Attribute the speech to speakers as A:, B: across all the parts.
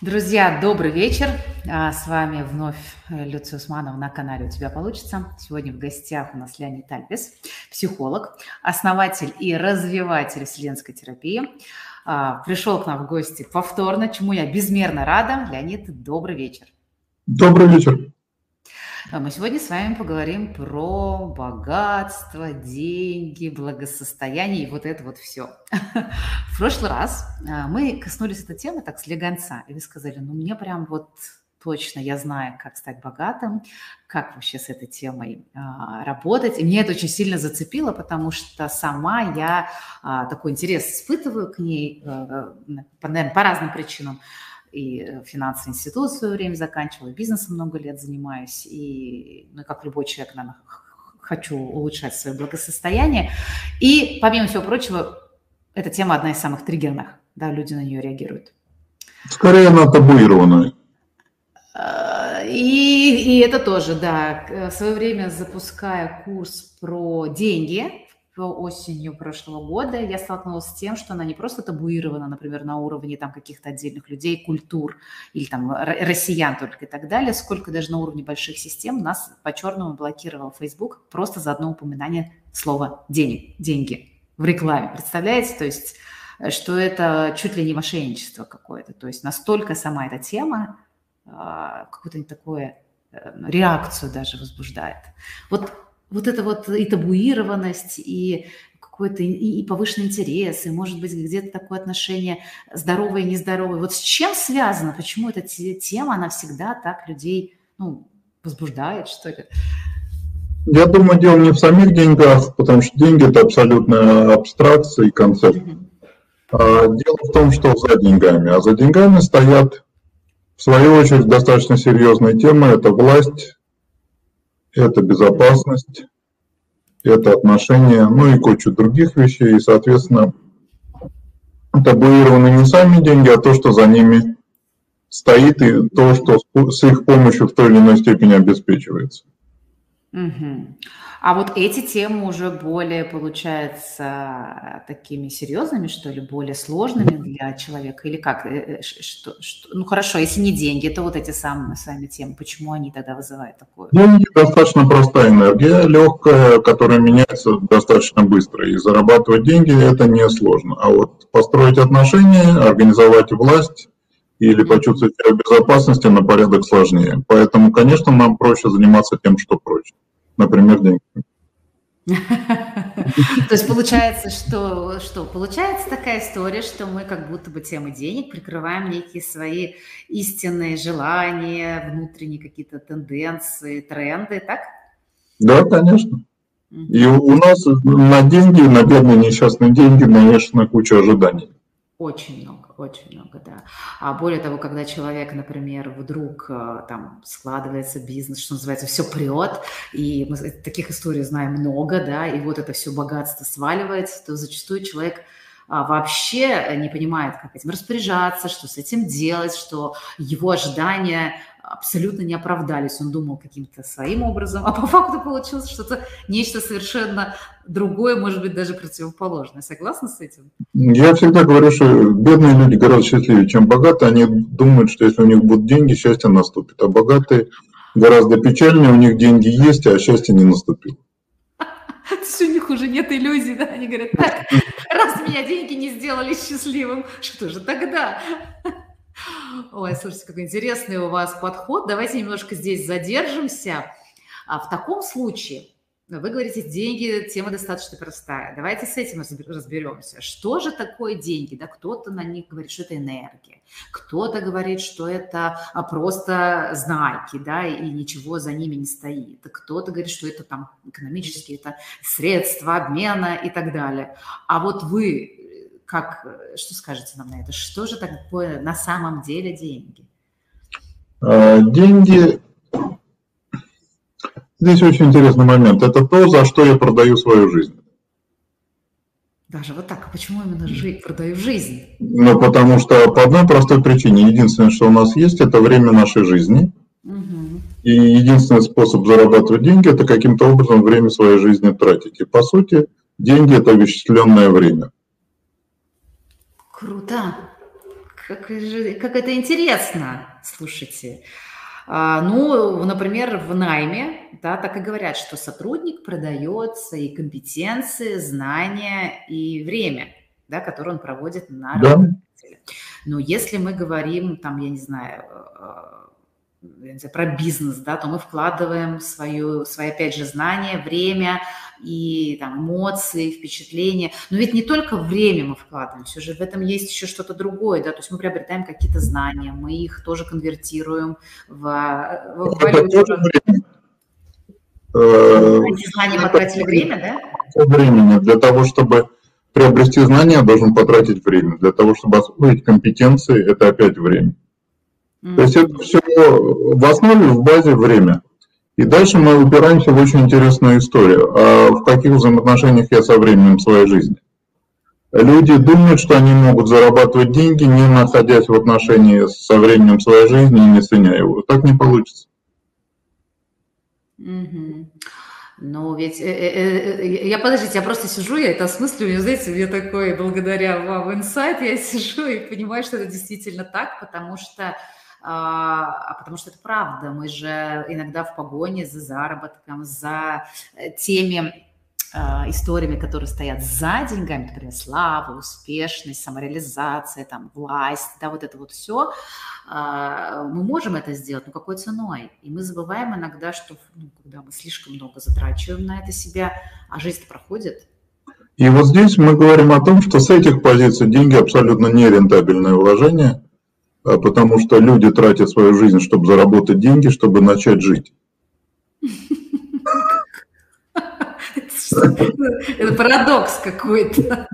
A: Друзья, добрый вечер. А, с вами вновь э, Люция Усманова на канале «У тебя получится». Сегодня в гостях у нас Леонид Альпес, психолог, основатель и развиватель вселенской терапии. А, пришел к нам в гости повторно, чему я безмерно рада. Леонид, добрый вечер.
B: Добрый вечер.
A: А мы сегодня с вами поговорим про богатство, деньги, благосостояние и вот это вот все. В прошлый раз а, мы коснулись этой темы так слегонца, и вы сказали, ну мне прям вот точно я знаю, как стать богатым, как вообще с этой темой а, работать. И мне это очень сильно зацепило, потому что сама я а, такой интерес испытываю к ней, а, по, наверное, по разным причинам и э, финансовый институт в свое время заканчивала, бизнесом много лет занимаюсь, и, ну, как любой человек, наверное, хочу улучшать свое благосостояние. И, помимо всего прочего, эта тема одна из самых триггерных, да, люди на нее реагируют.
B: Скорее она табуированная.
A: И, и это тоже, да. В свое время запуская курс про деньги, осенью прошлого года я столкнулась с тем, что она не просто табуирована, например, на уровне там каких-то отдельных людей, культур или там россиян только и так далее, сколько даже на уровне больших систем нас по-черному блокировал Facebook просто за одно упоминание слова «денег», «деньги» в рекламе. Представляете? То есть э, что это чуть ли не мошенничество какое-то. То есть настолько сама эта тема а, какую-то такое э, реакцию даже возбуждает. Вот вот это вот и табуированность, и какой-то и, и повышенный интерес, и, может быть, где-то такое отношение здоровое и нездоровое. Вот с чем связано? Почему эта тема, она всегда так людей ну, возбуждает, что ли?
B: Я думаю, дело не в самих деньгах, потому что деньги – это абсолютная абстракция и концепт. Mm-hmm. А дело в том, что за деньгами. А за деньгами стоят, в свою очередь, достаточно серьезные темы. Это власть, это безопасность, это отношения, ну и кучу других вещей. И, соответственно, табуированы не сами деньги, а то, что за ними стоит, и то, что с их помощью в той или иной степени обеспечивается.
A: Угу. А вот эти темы уже более, получается, такими серьезными, что ли, более сложными для человека? Или как? Э, э, что, что? Ну хорошо, если не деньги, то вот эти самые сами темы, почему они тогда вызывают такое?
B: Деньги достаточно простая энергия, легкая, которая меняется достаточно быстро. И зарабатывать деньги – это не сложно. А вот построить отношения, организовать власть, или почувствовать себя в безопасности на порядок сложнее. Поэтому, конечно, нам проще заниматься тем, что проще. Например, деньги.
A: То есть получается, что, что получается такая история, что мы как будто бы темы денег прикрываем некие свои истинные желания, внутренние какие-то тенденции, тренды, так?
B: Да, конечно. И у нас на деньги, на бедные несчастные деньги, конечно, куча ожиданий.
A: Очень много, очень много, да. А более того, когда человек, например, вдруг э, там складывается бизнес, что называется, все прет, и мы таких историй знаем много, да, и вот это все богатство сваливается, то зачастую человек а, вообще не понимает, как этим распоряжаться, что с этим делать, что его ожидания абсолютно не оправдались. Он думал каким-то своим образом, а по факту получилось что-то, нечто совершенно другое, может быть, даже противоположное. Согласна с этим?
B: Я всегда говорю, что бедные люди гораздо счастливее, чем богатые. Они думают, что если у них будут деньги, счастье наступит. А богатые гораздо печальнее, у них деньги есть, а счастье не наступило.
A: То есть у них уже нет иллюзий, да? Они говорят, так, раз меня деньги не сделали счастливым, что же тогда? Ой, слушайте, какой интересный у вас подход. Давайте немножко здесь задержимся. А в таком случае, вы говорите, деньги, тема достаточно простая. Давайте с этим разберемся. Что же такое деньги? Да, кто-то на них говорит, что это энергия. Кто-то говорит, что это а, просто знаки, да, и ничего за ними не стоит. Кто-то говорит, что это там экономические это средства обмена и так далее. А вот вы как, что скажете нам на это? Что же такое на самом деле деньги?
B: А, деньги... Здесь очень интересный момент. Это то, за что я продаю свою жизнь.
A: Даже вот так. А почему именно жить, продаю жизнь?
B: Ну, потому что по одной простой причине. Единственное, что у нас есть, это время нашей жизни. Угу. И единственный способ зарабатывать деньги – это каким-то образом время своей жизни тратить. И по сути, деньги – это вычисленное время.
A: Круто. Как, же, как это интересно, слушайте. А, ну, например, в найме, да, так и говорят, что сотрудник продает свои компетенции, знания и время, да, которое он проводит на да. работе. Но если мы говорим, там, я не знаю, э, знаю, про бизнес, да, то мы вкладываем свою, свои, опять же, знания, время и там, эмоции, впечатления. Но ведь не только время мы вкладываем, все же в этом есть еще что-то другое, да, то есть мы приобретаем какие-то знания, мы их тоже конвертируем в, в валюту. Эти знания потратили время, да?
B: Времени. Для того, чтобы приобрести знания, должен потратить время. Для того, чтобы освоить компетенции, это опять время. То есть это все в основе, в базе время. И дальше мы упираемся в очень интересную историю. А в каких взаимоотношениях я со временем своей жизни? Люди думают, что они могут зарабатывать деньги, не находясь в отношении со временем своей жизни и не ценя его. Так не получится.
A: Mm-hmm. Ну, ведь э, э, э, я, подождите, я просто сижу, я это осмысливаю, знаете, мне такой, благодаря вам инсайт, я сижу и понимаю, что это действительно так, потому что а, а потому что это правда. Мы же иногда в погоне за заработком, за э, теми а, историями, которые стоят за деньгами, например, слава, успешность, самореализация, там, власть, да, вот это вот все, а, мы можем это сделать, но какой ценой? И мы забываем иногда, что ну, когда мы слишком много затрачиваем на это себя, а жизнь проходит.
B: И вот здесь мы говорим о том, что с этих позиций деньги абсолютно нерентабельное вложение – потому что люди тратят свою жизнь, чтобы заработать деньги, чтобы начать жить.
A: Это парадокс какой-то.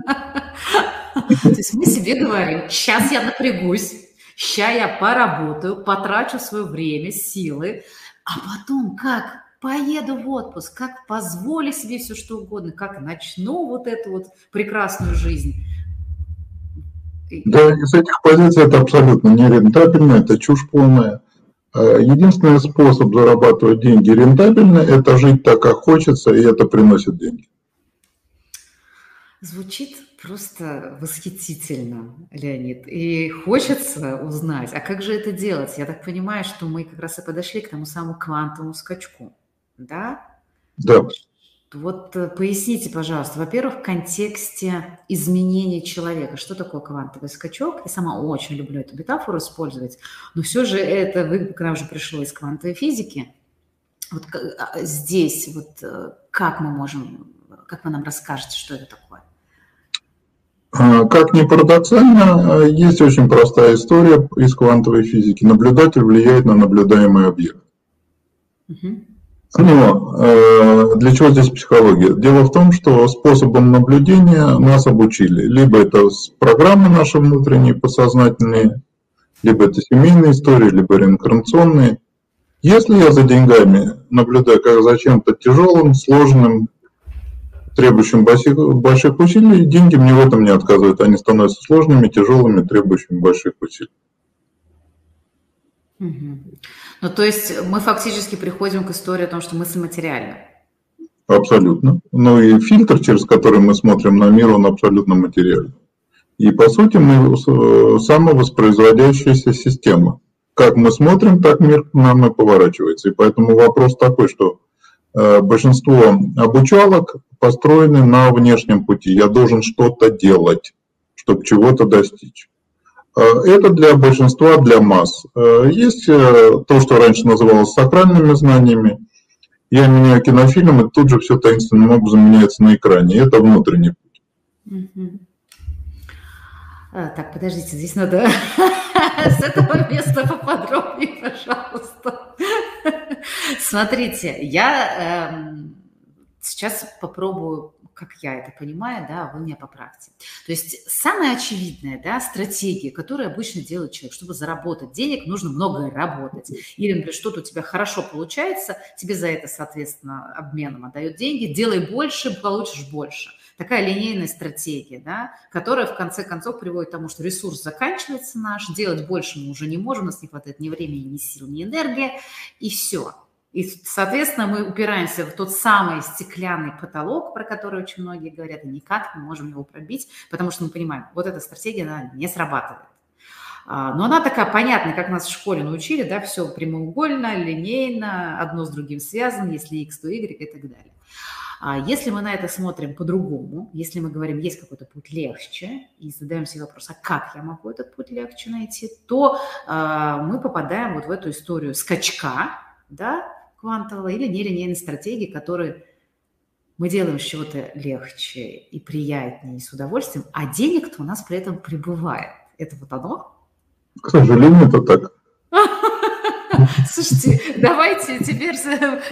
A: То есть мы себе говорим, сейчас я напрягусь, сейчас я поработаю, потрачу свое время, силы, а потом как поеду в отпуск, как позволю себе все что угодно, как начну вот эту вот прекрасную жизнь.
B: Да, из этих позиций это абсолютно нерентабельно, это чушь полная. А единственный способ зарабатывать деньги рентабельно – это жить так, как хочется, и это приносит деньги.
A: Звучит просто восхитительно, Леонид. И хочется узнать, а как же это делать? Я так понимаю, что мы как раз и подошли к тому самому квантовому скачку, да?
B: Да.
A: Вот э, поясните, пожалуйста, во-первых, в контексте изменения человека. Что такое квантовый скачок? Я сама очень люблю эту метафору использовать, но все же это вы, к нам же пришло из квантовой физики. Вот а, здесь, вот э, как мы можем, как вы нам расскажете, что это такое?
B: А, как ни парадоксально, э, есть очень простая история из квантовой физики. Наблюдатель влияет на наблюдаемый объект. Угу. Но э, для чего здесь психология? Дело в том, что способом наблюдения нас обучили. Либо это программы наши внутренние, подсознательные, либо это семейные истории, либо реинкарнационные. Если я за деньгами наблюдаю как за чем-то тяжелым, сложным, требующим больших усилий, деньги мне в этом не отказывают. Они становятся сложными, тяжелыми, требующими больших усилий.
A: Ну, то есть мы фактически приходим к истории о том, что мысль материальна.
B: Абсолютно. Ну и фильтр, через который мы смотрим на мир, он абсолютно материальный. И по сути мы самовоспроизводящаяся система. Как мы смотрим, так мир к нам и поворачивается. И поэтому вопрос такой, что э, большинство обучалок построены на внешнем пути. Я должен что-то делать, чтобы чего-то достичь. Э, это для большинства, для масс. Э, есть э, то, что раньше называлось сакральными знаниями. Я меняю кинофильм, и тут же все таинственным образом меняется на экране. Это внутренний путь.
A: А, так, подождите, здесь надо с этого места поподробнее, пожалуйста. Смотрите, я эм, сейчас попробую как я это понимаю, да, вы меня поправьте. То есть самая очевидная да, стратегия, которую обычно делает человек, чтобы заработать денег, нужно много работать. Или, например, что-то у тебя хорошо получается, тебе за это, соответственно, обменом отдают деньги, делай больше, получишь больше. Такая линейная стратегия, да, которая в конце концов приводит к тому, что ресурс заканчивается наш, делать больше мы уже не можем, у нас не хватает ни времени, ни сил, ни энергии, и все. И, соответственно, мы упираемся в тот самый стеклянный потолок, про который очень многие говорят, и никак не можем его пробить, потому что мы понимаем, вот эта стратегия, она не срабатывает. А, но она такая понятная, как нас в школе научили, да, все прямоугольно, линейно, одно с другим связано, если x, то y и так далее. А если мы на это смотрим по-другому, если мы говорим, есть какой-то путь легче, и задаем себе вопрос, а как я могу этот путь легче найти, то э, мы попадаем вот в эту историю скачка, да, квантового или нелинейной стратегии, которые мы делаем с чего-то легче и приятнее, и с удовольствием, а денег-то у нас при этом прибывает. Это вот оно?
B: К сожалению, это так.
A: Слушайте, давайте теперь,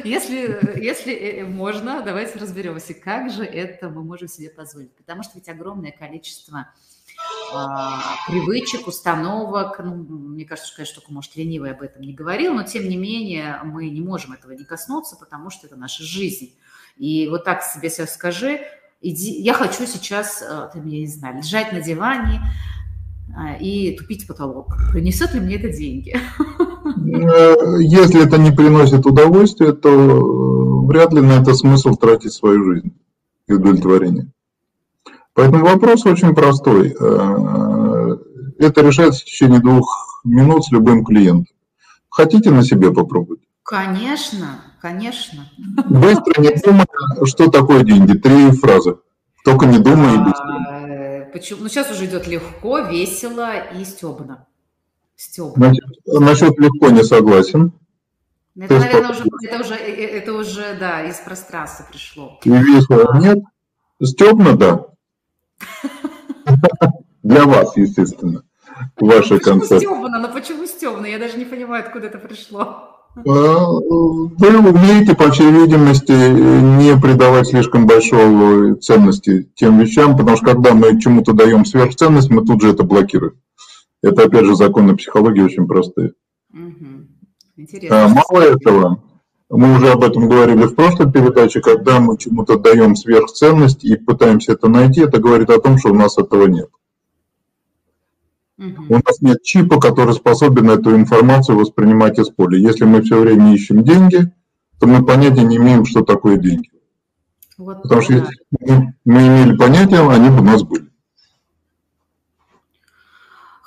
A: если, если э, можно, давайте разберемся, как же это мы можем себе позволить. Потому что ведь огромное количество привычек, установок. Ну, мне кажется, что, конечно, только, может, ленивый об этом не говорил, но, тем не менее, мы не можем этого не коснуться, потому что это наша жизнь. И вот так себе сейчас скажи, иди, я хочу сейчас, э, ты меня не знаю, лежать на диване а, и тупить потолок. Принесет ли мне это деньги?
B: Э, если это не приносит удовольствия, то э, вряд ли на это смысл тратить свою жизнь и удовлетворение. Поэтому вопрос очень простой. Это решается в течение двух минут с любым клиентом. Хотите на себе попробовать?
A: Конечно, конечно.
B: Быстро не думая, что такое деньги. Три фразы. Только не думай и быстро.
A: А, почему? Ну, сейчас уже идет легко, весело и стебно.
B: Стебно. Значит, насчет легко не согласен.
A: Это, наверное, уже, это, уже, э, э, это уже, да, из пространства пришло.
B: И весело нет. Стебно, да. Для вас, естественно. Ваша концепция.
A: Почему стебно? Но почему стебно? Я даже не понимаю, откуда это пришло.
B: А, вы умеете, по всей видимости, не придавать слишком большой ценности тем вещам, потому что когда мы чему-то даем сверхценность, мы тут же это блокируем. Это, опять же, законы психологии очень простые. Интересно. А, мало этого, мы уже об этом говорили в прошлой передаче, когда мы чему-то даем сверхценность и пытаемся это найти, это говорит о том, что у нас этого нет. Угу. У нас нет чипа, который способен эту информацию воспринимать из поля. Если мы все время ищем деньги, то мы понятия не имеем, что такое деньги. Вот, Потому да. что если мы, мы имели понятие, они бы у нас были.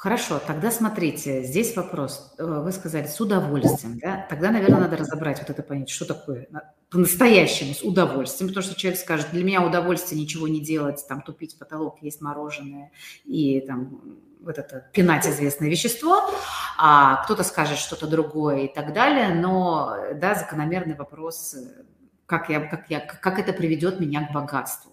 A: Хорошо, тогда смотрите, здесь вопрос. Э, вы сказали с удовольствием, да? Тогда, наверное, надо разобрать вот это понятие, что такое по-настоящему с удовольствием, потому что человек скажет, для меня удовольствие ничего не делать, там тупить потолок, есть мороженое и там вот это пинать известное вещество, а кто-то скажет что-то другое и так далее, но, да, закономерный вопрос, как, я, как, я, как это приведет меня к богатству.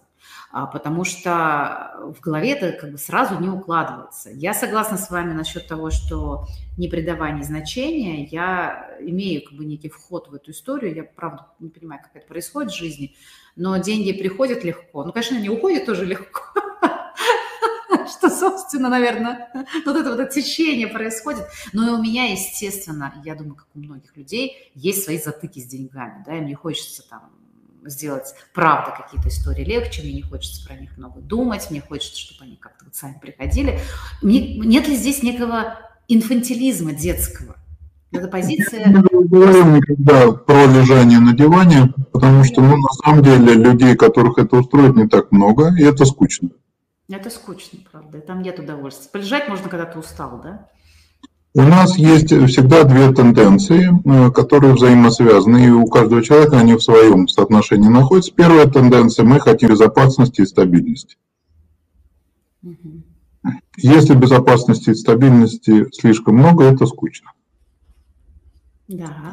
A: А, потому что в голове это как бы сразу не укладывается. Я согласна с вами насчет того, что не придавание значения, я имею как бы некий вход в эту историю, я правда не понимаю, как это происходит в жизни, но деньги приходят легко. Ну, конечно, они уходят тоже легко, что, собственно, наверное, вот это вот это течение происходит. Но и у меня, естественно, я думаю, как у многих людей, есть свои затыки с деньгами, да, и мне хочется там сделать, правда, какие-то истории легче, мне не хочется про них много думать, мне хочется, чтобы они как-то вот сами приходили. Мне, нет ли здесь некого инфантилизма детского? Это позиция... Мы
B: не говорим никогда про лежание на диване, потому что, ну, на самом деле, людей, которых это устроит, не так много, и это скучно.
A: Это скучно, правда. Там нет удовольствия. Полежать можно, когда ты устал, да?
B: У нас есть всегда две тенденции, э, которые взаимосвязаны, и у каждого человека они в своем соотношении находятся. Первая тенденция – мы хотим безопасности и стабильности. Если безопасности и стабильности слишком много, это скучно. Да.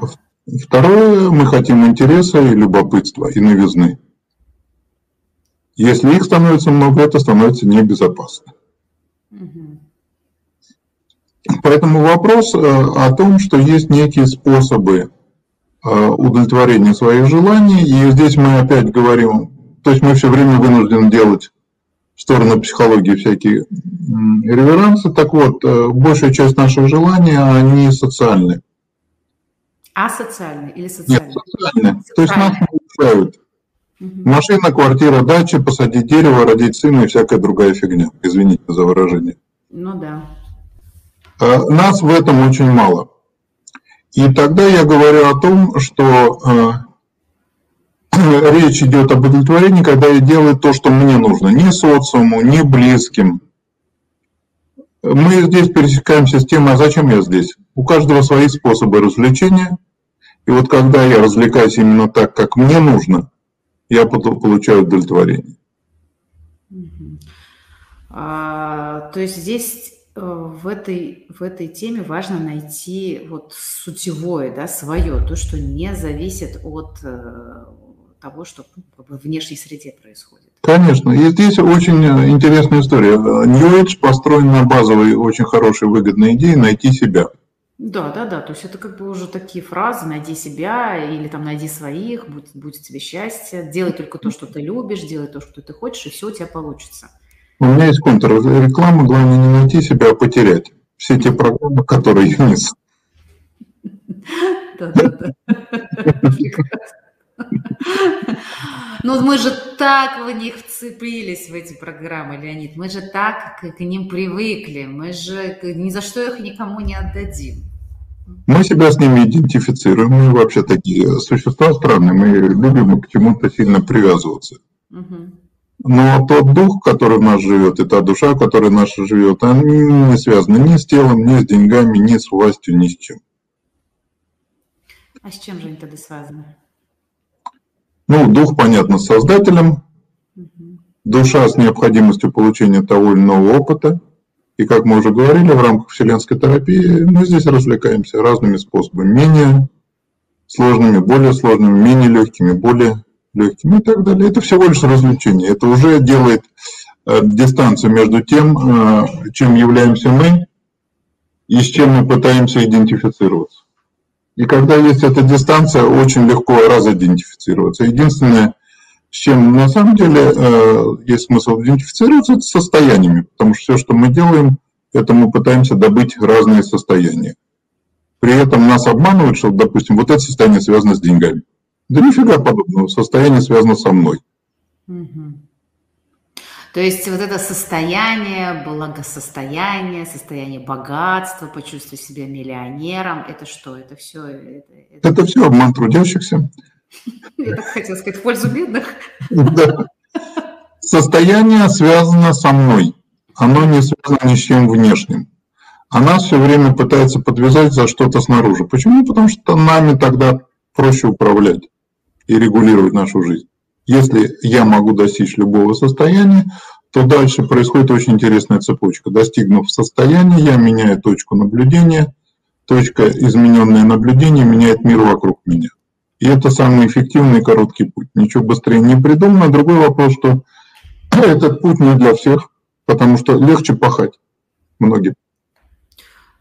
B: Второе, мы хотим интереса и любопытства, и новизны. Если их становится много, это становится небезопасно. Угу. Поэтому вопрос э, о том, что есть некие способы э, удовлетворения своих желаний, и здесь мы опять говорим, то есть мы все время вынуждены делать в сторону психологии всякие реверансы. Так вот, э, большая часть наших желаний, они социальные.
A: Асоциальные или социальные?
B: Нет, социальные. То есть нас улучшают. Угу. Машина, квартира, дача, посадить дерево, родить сына и всякая другая фигня. Извините за выражение.
A: Ну да.
B: А нас в этом очень мало. И тогда я говорю о том, что э, речь идет об удовлетворении, когда я делаю то, что мне нужно, не социуму, не близким, мы здесь пересекаемся с тем, а зачем я здесь? У каждого свои способы развлечения. И вот когда я развлекаюсь именно так, как мне нужно, я получаю удовлетворение.
A: А, то есть здесь э, в этой, в этой теме важно найти вот сутевое, да, свое, то, что не зависит от э, того, что в внешней среде происходит.
B: Конечно. И здесь очень э, интересная история. New Age построен на базовой, очень хорошей, выгодной идее найти себя.
A: Да, да, да. То есть это как бы уже такие фразы «найди себя» или там «найди своих», «будет, будет тебе счастье», «делай только то, что ты любишь», «делай то, что ты хочешь», и все у тебя получится.
B: У меня есть контрреклама, главное не найти себя, а потерять. Все те программы, которые я несу.
A: Ну, мы же так в них вцепились, в эти программы, Леонид. Мы же так к, ним привыкли. Мы же ни за что их никому не отдадим.
B: Мы себя с ними идентифицируем. Мы вообще такие существа странные. Мы любим к чему-то сильно привязываться. Но тот дух, который в нас живет, и та душа, которая наша живет, они не связаны ни с телом, ни с деньгами, ни с властью, ни с чем.
A: А с чем же они тогда связаны?
B: Ну, дух, понятно, с создателем, душа с необходимостью получения того или иного опыта. И как мы уже говорили, в рамках вселенской терапии мы здесь развлекаемся разными способами. Менее сложными, более сложными, менее легкими, более легкими и так далее. Это всего лишь развлечение. Это уже делает э, дистанцию между тем, э, чем являемся мы, и с чем мы пытаемся идентифицироваться. И когда есть эта дистанция, очень легко разидентифицироваться. Единственное, с чем на самом деле э, есть смысл идентифицироваться, это состояниями, потому что все, что мы делаем, это мы пытаемся добыть разные состояния. При этом нас обманывают, что, допустим, вот это состояние связано с деньгами. Да нифига подобного, состояние связано со мной. Угу.
A: То есть вот это состояние, благосостояние, состояние богатства, почувствовать себя миллионером, это что? Это все?
B: Это, это... это все обман трудящихся.
A: Я так хотела сказать, в пользу бедных.
B: Да. Состояние связано со мной. Оно не связано ни с чем внешним. Она все время пытается подвязать за что-то снаружи. Почему? Потому что нами тогда проще управлять и регулировать нашу жизнь. Если я могу достичь любого состояния, то дальше происходит очень интересная цепочка. Достигнув состояния, я меняю точку наблюдения, точка измененное наблюдение меняет мир вокруг меня. И это самый эффективный короткий путь. Ничего быстрее не придумано. Другой вопрос, что этот путь не для всех, потому что легче пахать многим.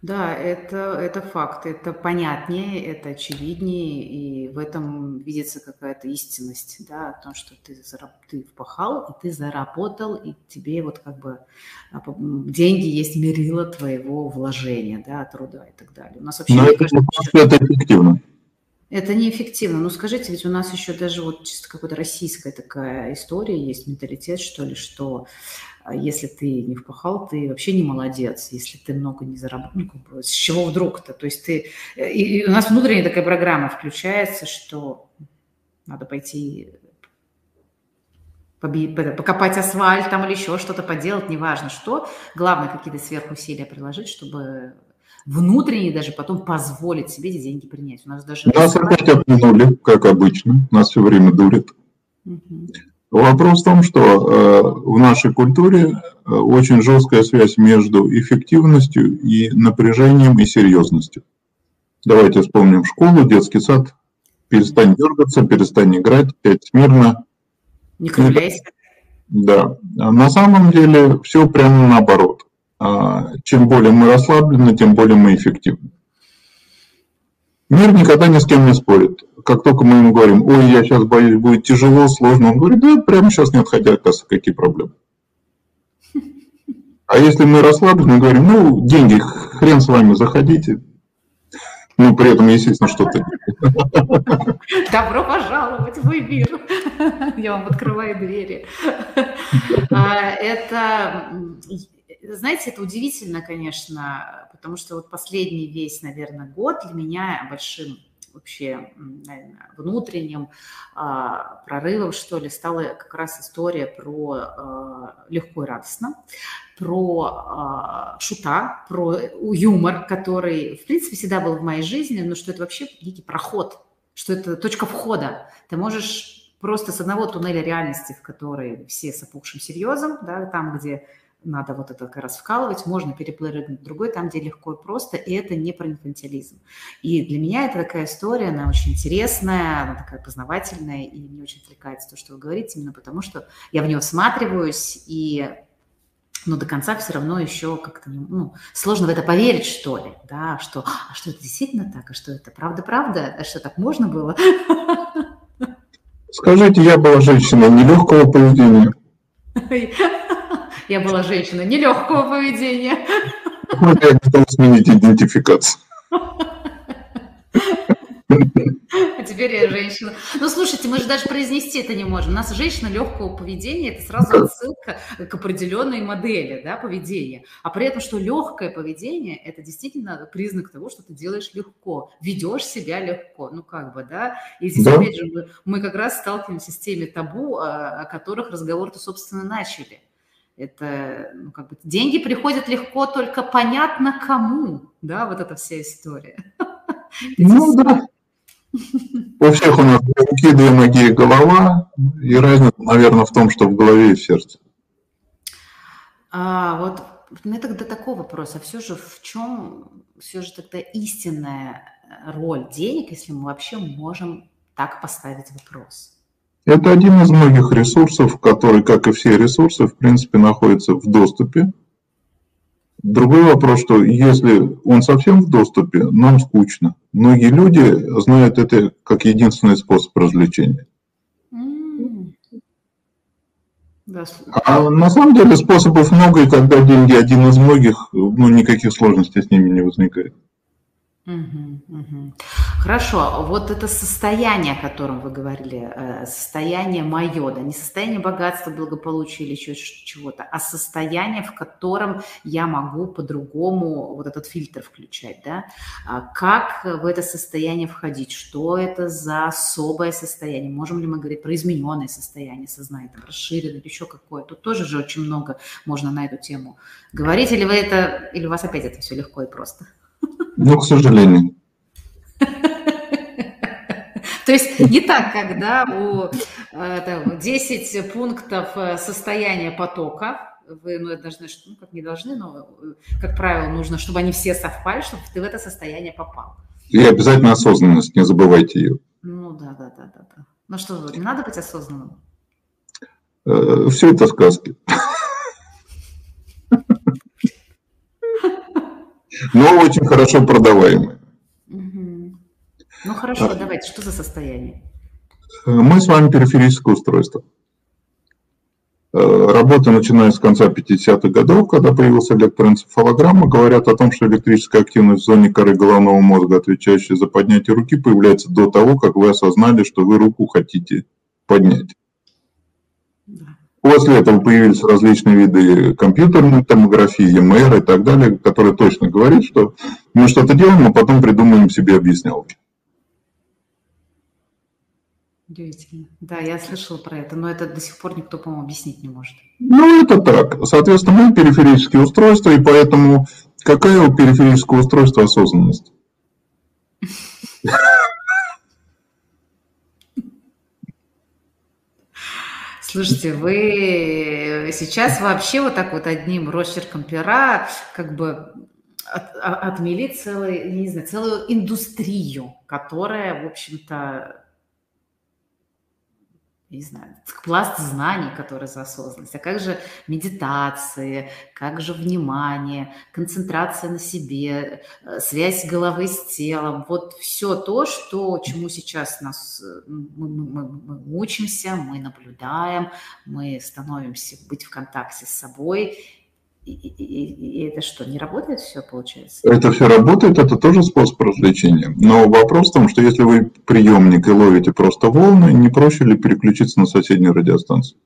A: Да, это, это факт, это понятнее, это очевиднее, и в этом видится какая-то истинность, да, о том, что ты, зараб, ты впахал, и ты заработал, и тебе вот как бы а, деньги есть мерило твоего вложения, да, труда и так далее. У нас вообще... Но это, кажется, это эффективно. Это неэффективно. Ну, скажите, ведь у нас еще даже вот чисто какая-то российская такая история есть, менталитет, что ли, что а если ты не впахал, ты вообще не молодец, если ты много не заработал, ну, как бы, с чего вдруг-то? То есть ты... Э, и, у нас внутренняя такая программа включается, что надо пойти покопать асфальт там или еще что-то поделать, неважно что. Главное, какие-то сверхусилия приложить, чтобы внутренне даже потом позволить себе эти деньги принять. У нас даже...
B: Нас опять обманули, как обычно. Нас все время дурят. Угу. Вопрос в том, что э, в нашей культуре э, очень жесткая связь между эффективностью и напряжением и серьезностью. Давайте вспомним школу, детский сад. Перестань дергаться, перестань играть, сядь смирно.
A: Не кругляйся.
B: Да. А на самом деле все прямо наоборот. А, чем более мы расслаблены, тем более мы эффективны. Мир никогда ни с кем не спорит. Как только мы ему говорим, ой, я сейчас боюсь, будет тяжело, сложно, он говорит, да, прямо сейчас не отходя от кассы, какие проблемы. А если мы расслаблены, говорим, ну, деньги, хрен с вами, заходите. Ну, при этом, естественно, что-то...
A: Добро пожаловать в мой мир. Я вам открываю двери. А, это знаете, это удивительно, конечно, потому что вот последний весь, наверное, год для меня большим вообще наверное, внутренним а, прорывом, что ли, стала как раз история про а, легко и радостно, про а, шута, про юмор, который, в принципе, всегда был в моей жизни, но что это вообще некий проход, что это точка входа. Ты можешь просто с одного туннеля реальности, в который все с опухшим серьезом, да, там, где надо вот это как раз вкалывать, можно перепрыгнуть в другой, там, где легко и просто, и это не про инфантилизм. И для меня это такая история, она очень интересная, она такая познавательная, и мне очень отвлекается то, что вы говорите, именно потому что я в нее всматриваюсь, и но до конца все равно еще как-то ну, сложно в это поверить, что ли, да, что, а что это действительно так, а что это правда-правда, а что так можно было?
B: Скажите, я была женщиной нелегкого поведения.
A: Я была женщина нелегкого поведения.
B: Я готов сменить идентификацию.
A: А теперь я женщина. Ну, слушайте, мы же даже произнести это не можем. У нас женщина легкого поведения – это сразу отсылка к определенной модели да, поведения. А при этом, что легкое поведение – это действительно признак того, что ты делаешь легко, ведешь себя легко. Ну, как бы, да. И здесь, да. опять же, мы, мы как раз сталкиваемся с теми табу, о, о которых разговор-то, собственно, начали. Это, ну, как бы, деньги приходят легко, только понятно кому, да, вот эта вся история.
B: Ну, да. У всех у нас руки, две ноги голова, и разница, наверное, в том, что в голове и в сердце.
A: А, вот у меня тогда такой вопрос, а все же в чем все же тогда истинная роль денег, если мы вообще можем так поставить вопрос?
B: Это один из многих ресурсов, который, как и все ресурсы, в принципе, находится в доступе. Другой вопрос, что если он совсем в доступе, нам скучно. Многие люди знают это как единственный способ развлечения. А на самом деле способов много, и когда деньги один из многих, ну, никаких сложностей с ними не возникает.
A: Хорошо, вот это состояние, о котором вы говорили, э, состояние мое, да, не состояние богатства, благополучия или еще чего-то, а состояние, в котором я могу по-другому вот этот фильтр включать, да, а как в это состояние входить, что это за особое состояние, можем ли мы говорить про измененное состояние сознания, там, расширенное или еще какое, тут тоже же очень много можно на эту тему. Говорить, или вы это, или у вас опять это все легко и просто?
B: Ну, к сожалению.
A: То есть не так, когда у 10 э, пунктов э, состояния потока, вы ну, должны, ну, как не должны, но, э, как правило, нужно, чтобы они все совпали, чтобы ты в это состояние попал.
B: И обязательно осознанность, не забывайте ее.
A: Ну да, да, да, да. да. Ну что, не надо быть осознанным?
B: Все это сказки. Но очень хорошо продаваемые.
A: Ну хорошо, а, давайте, что за состояние?
B: Мы с вами периферическое устройство. Э, работа, начиная с конца 50-х годов, когда появился электроэнцефалограмма, говорят о том, что электрическая активность в зоне коры головного мозга, отвечающая за поднятие руки, появляется до того, как вы осознали, что вы руку хотите поднять. После этого появились различные виды компьютерной томографии, ЕМР и так далее, которые точно говорят, что мы что-то делаем, а потом придумаем себе объяснялки.
A: Удивительно. Да, я слышала про это, но это до сих пор никто, по-моему, объяснить не может.
B: Ну, это так. Соответственно, мы периферические устройства, и поэтому какая у периферического устройства осознанность?
A: Слушайте, вы сейчас вообще вот так вот одним росчерком пера как бы от, а, отмели целый, не знаю, целую индустрию, которая, в общем-то, не знаю, пласт знаний, который за осознанность, а как же медитации, как же внимание, концентрация на себе, э, связь головы с телом, вот все то, что, чему сейчас нас, э, мы, мы, мы учимся, мы наблюдаем, мы становимся быть в контакте с собой, и, и, и это что, не работает все, получается?
B: Это все работает, это тоже способ развлечения. Но вопрос в том, что если вы приемник и ловите просто волны, не проще ли переключиться на соседнюю радиостанцию?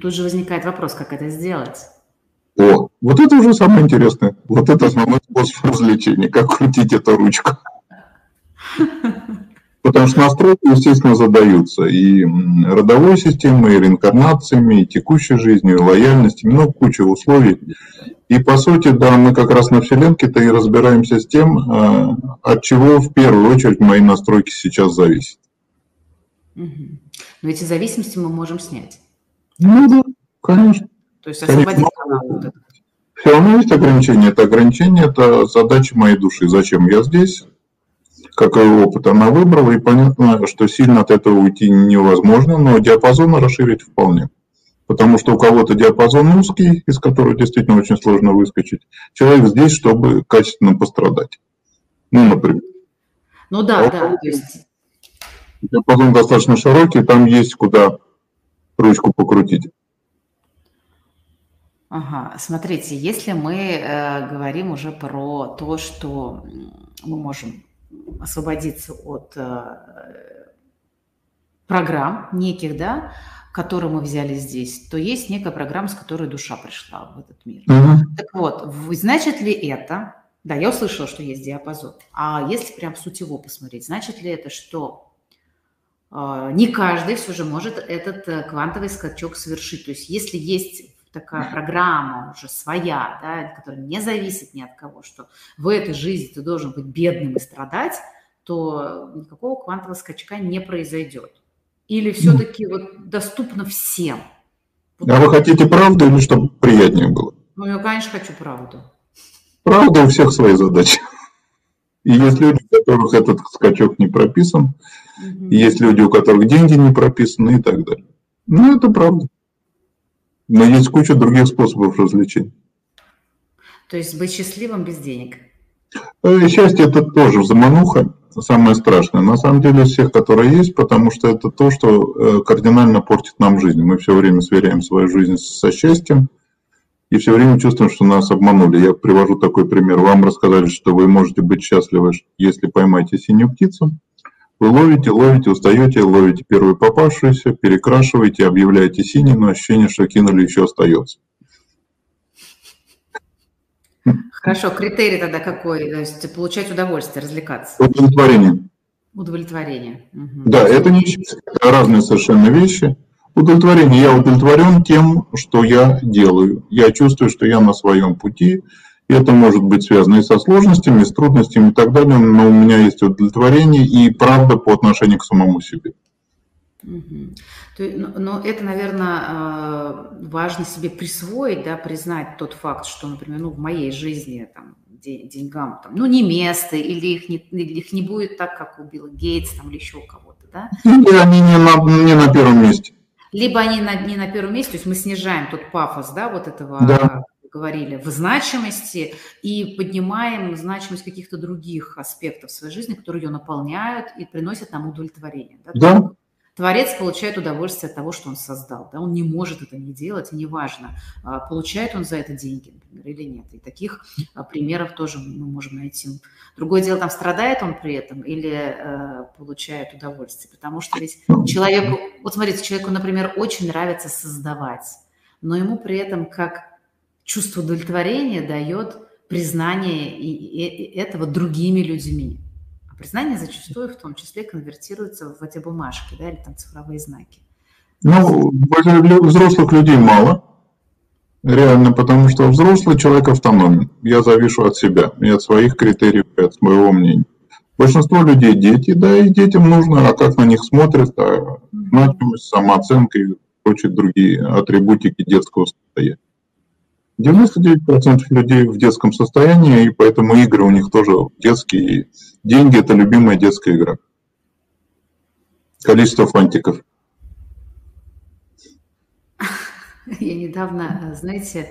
A: Тут же возникает вопрос, как это сделать.
B: О, вот это уже самое интересное. Вот это основной способ развлечения, как крутить эту ручку. Потому что настройки, естественно, задаются и родовой системой, и реинкарнациями, и текущей жизнью, и лояльностью, ну, куча условий. И, по сути, да, мы как раз на Вселенке-то и разбираемся с тем, а, от чего в первую очередь мои настройки сейчас зависят.
A: Но эти зависимости мы можем снять.
B: Ну да, конечно.
A: То есть освободить канал
B: Все равно есть ограничения. Это ограничение, это задача моей души. Зачем я здесь? Какой опыт она выбрала, и понятно, что сильно от этого уйти невозможно, но диапазон расширить вполне. Потому что у кого-то диапазон узкий, из которого действительно очень сложно выскочить. Человек здесь, чтобы качественно пострадать. Ну, например.
A: Ну да, а да. То есть...
B: Диапазон достаточно широкий, там есть куда ручку покрутить.
A: Ага, смотрите, если мы э, говорим уже про то, что мы можем освободиться от э, программ неких, да, которые мы взяли здесь, то есть некая программа, с которой душа пришла в этот мир. Угу. Так вот, значит ли это, да, я услышала, что есть диапазон, а если прям суть его посмотреть, значит ли это, что э, не каждый все же может этот э, квантовый скачок совершить? То есть если есть такая программа уже своя, да, которая не зависит ни от кого, что в этой жизни ты должен быть бедным и страдать, то никакого квантового скачка не произойдет. Или все-таки вот доступно всем?
B: Вот а вы хотите правду или чтобы приятнее было?
A: Ну, я, конечно, хочу правду.
B: Правда у всех свои задачи. И есть люди, у которых этот скачок не прописан, угу. есть люди, у которых деньги не прописаны и так далее. Ну, это правда. Но есть куча других способов развлечения.
A: То есть быть счастливым без денег?
B: Э, счастье это тоже замануха, самое страшное. На самом деле всех, которые есть, потому что это то, что э, кардинально портит нам жизнь. Мы все время сверяем свою жизнь со счастьем и все время чувствуем, что нас обманули. Я привожу такой пример. Вам рассказали, что вы можете быть счастливы, если поймаете синюю птицу. Вы ловите, ловите, устаете, ловите первую попавшуюся, перекрашиваете, объявляете синий, но ощущение, что кинули, еще остается.
A: Хорошо, критерий тогда какой? То есть получать удовольствие, развлекаться?
B: Удовлетворение.
A: Удовлетворение.
B: Угу. Да, это не это разные совершенно вещи. Удовлетворение. Я удовлетворен тем, что я делаю. Я чувствую, что я на своем пути, это может быть связано и со сложностями, и с трудностями и так далее, но у меня есть удовлетворение и правда по отношению к самому себе.
A: Но это, наверное, э, важно себе присвоить, да, признать тот факт, что, например, ну, в моей жизни там, деньгам там, ну, не место, или их не, или их не будет так, как у Билла Гейтса там, или еще у кого-то, да?
B: Или они не на, не на первом месте.
A: Либо они на, не на первом месте, то есть мы снижаем тот пафос, да, вот этого да говорили, в значимости и поднимаем значимость каких-то других аспектов своей жизни, которые ее наполняют и приносят нам удовлетворение.
B: Да? да.
A: Творец получает удовольствие от того, что он создал. Да? Он не может это не делать, и неважно, а, получает он за это деньги, например, или нет. И таких а, примеров тоже мы можем найти. Другое дело, там страдает он при этом или э, получает удовольствие. Потому что ведь человеку, вот смотрите, человеку, например, очень нравится создавать, но ему при этом как чувство удовлетворения дает признание этого другими людьми. А признание зачастую в том числе конвертируется в эти бумажки да, или там цифровые знаки.
B: Ну, взрослых людей мало, реально, потому что взрослый человек автономен. Я завишу от себя, и от своих критериев, и от своего мнения. Большинство людей дети, да, и детям нужно, а как на них смотрят, а значимость, самооценка и прочие другие атрибутики детского состояния. 99% людей в детском состоянии, и поэтому игры у них тоже детские. деньги – это любимая детская игра. Количество фантиков.
A: Я недавно, знаете,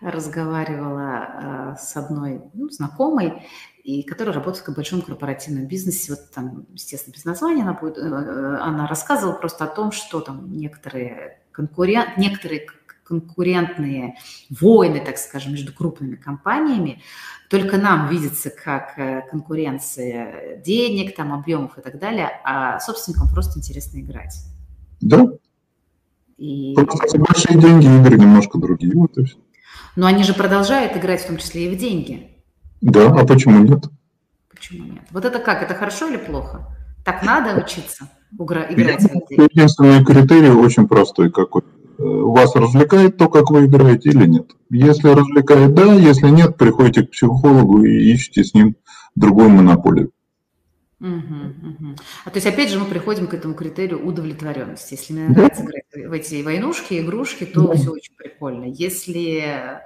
A: разговаривала э, с одной ну, знакомой, и которая работает в большом корпоративном бизнесе. Вот там, естественно, без названия она будет. Э, она рассказывала просто о том, что там некоторые конкуренты, некоторые конкурентные войны, так скажем, между крупными компаниями, только нам видится как э, конкуренция денег, там, объемов и так далее, а собственникам просто интересно играть.
B: Да. И... Просто большие деньги, игры немножко другие. Вот и все.
A: Но они же продолжают играть в том числе и в деньги.
B: Да, а почему нет?
A: Почему нет? Вот это как? Это хорошо или плохо? Так надо учиться играть
B: Единственный критерий очень простой какой. Э, вас развлекает то, как вы играете или нет? Если развлекает, да, если нет, приходите к психологу и ищите с ним другую монополию.
A: Угу, угу. А то есть опять же мы приходим к этому критерию удовлетворенности. Если мне нравится да. играть в эти войнушки, игрушки, то да. все очень прикольно. Если э,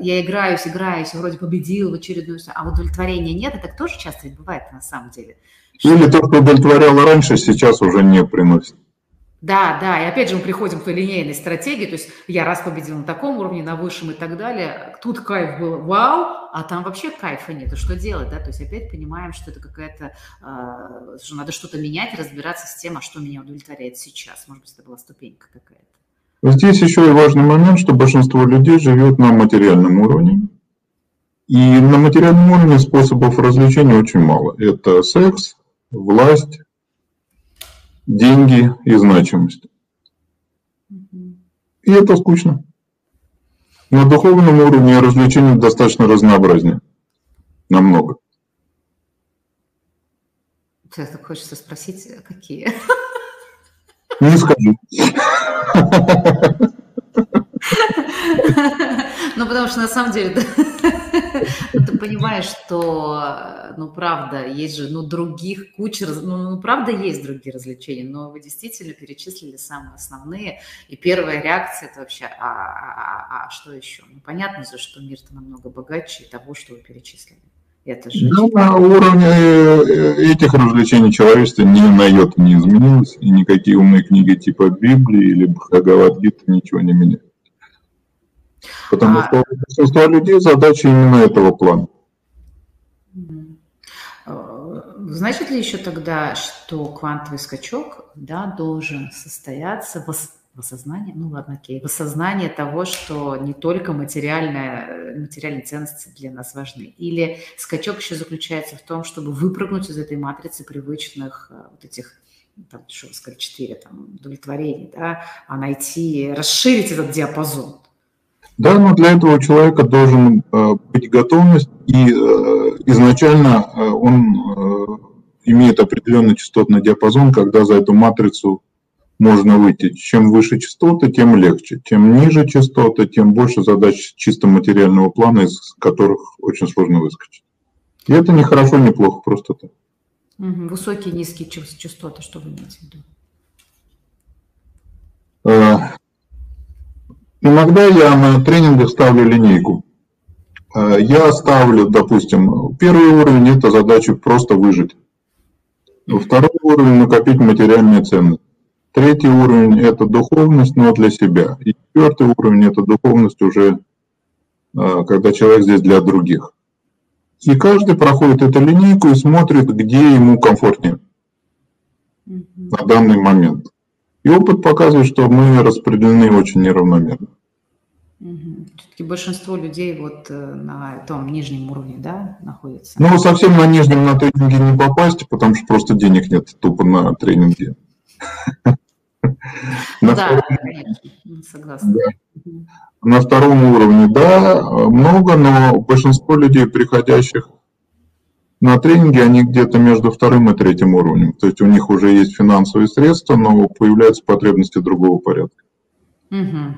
A: я играюсь, играюсь, вроде победил в очередную, а удовлетворения нет, это тоже часто ведь бывает на самом деле.
B: Или то, что удовлетворяло раньше, сейчас уже не приносит.
A: Да, да, и опять же мы приходим к той линейной стратегии, то есть я раз победил на таком уровне, на высшем и так далее, тут кайф был, вау, а там вообще кайфа нет, и что делать, да, то есть опять понимаем, что это какая-то, э, что надо что-то менять, разбираться с тем, а что меня удовлетворяет сейчас, может быть, это была ступенька какая-то.
B: Здесь еще и важный момент, что большинство людей живет на материальном уровне, и на материальном уровне способов развлечения очень мало. Это секс, власть, деньги и значимость. И это скучно. На духовном уровне развлечения достаточно разнообразнее. Намного.
A: Сейчас так хочется спросить, какие?
B: Не скажу.
A: Ну, потому что на самом деле ты понимаешь, что, ну, правда, есть же, ну, других куча, ну, ну, правда, есть другие развлечения, но вы действительно перечислили самые основные. И первая реакция – это вообще, а, а, а, а что еще? Ну, понятно же, что мир-то намного богаче того, что вы перечислили.
B: Это же ну, на уровне э, этих развлечений человечество ни на йоту не изменилось, и никакие умные книги типа Библии или Бхагавадгита ничего не меняют. Потому а... что у большинства людей задача именно этого плана.
A: Значит ли еще тогда, что квантовый скачок да, должен состояться в, в осознании, ну ладно, окей, в осознании того, что не только материальная, материальные ценности для нас важны. Или скачок еще заключается в том, чтобы выпрыгнуть из этой матрицы привычных э, вот этих там, что вы сказали, четыре там, удовлетворений, да, а найти, расширить этот диапазон.
B: Да, но для этого у человека должен э, быть готовность, и э, изначально э, он имеет определенный частотный диапазон, когда за эту матрицу можно выйти. Чем выше частоты, тем легче. Чем ниже частоты, тем больше задач чисто материального плана, из которых очень сложно выскочить. И это не хорошо, не плохо, просто так.
A: Высокие, низкие частоты, что вы имеете в виду?
B: Иногда я на тренингах ставлю линейку. Э, я ставлю, допустим, первый уровень – это задача просто выжить. Второй уровень – накопить материальные ценности. Третий уровень – это духовность, но для себя. И четвертый уровень – это духовность уже, э, когда человек здесь для других. И каждый проходит эту линейку и смотрит, где ему комфортнее на данный момент. И опыт показывает, что мы распределены очень неравномерно.
A: Все-таки большинство людей вот э, на том нижнем уровне, да, находится?
B: Ну, совсем на нижнем на тренинге не попасть, потому что просто денег нет тупо на тренинге.
A: Да, конечно, согласна.
B: На втором уровне, да, много, но большинство людей, приходящих на тренинге, они где-то между вторым и третьим уровнем. То есть у них уже есть финансовые средства, но появляются потребности другого порядка.
A: Угу.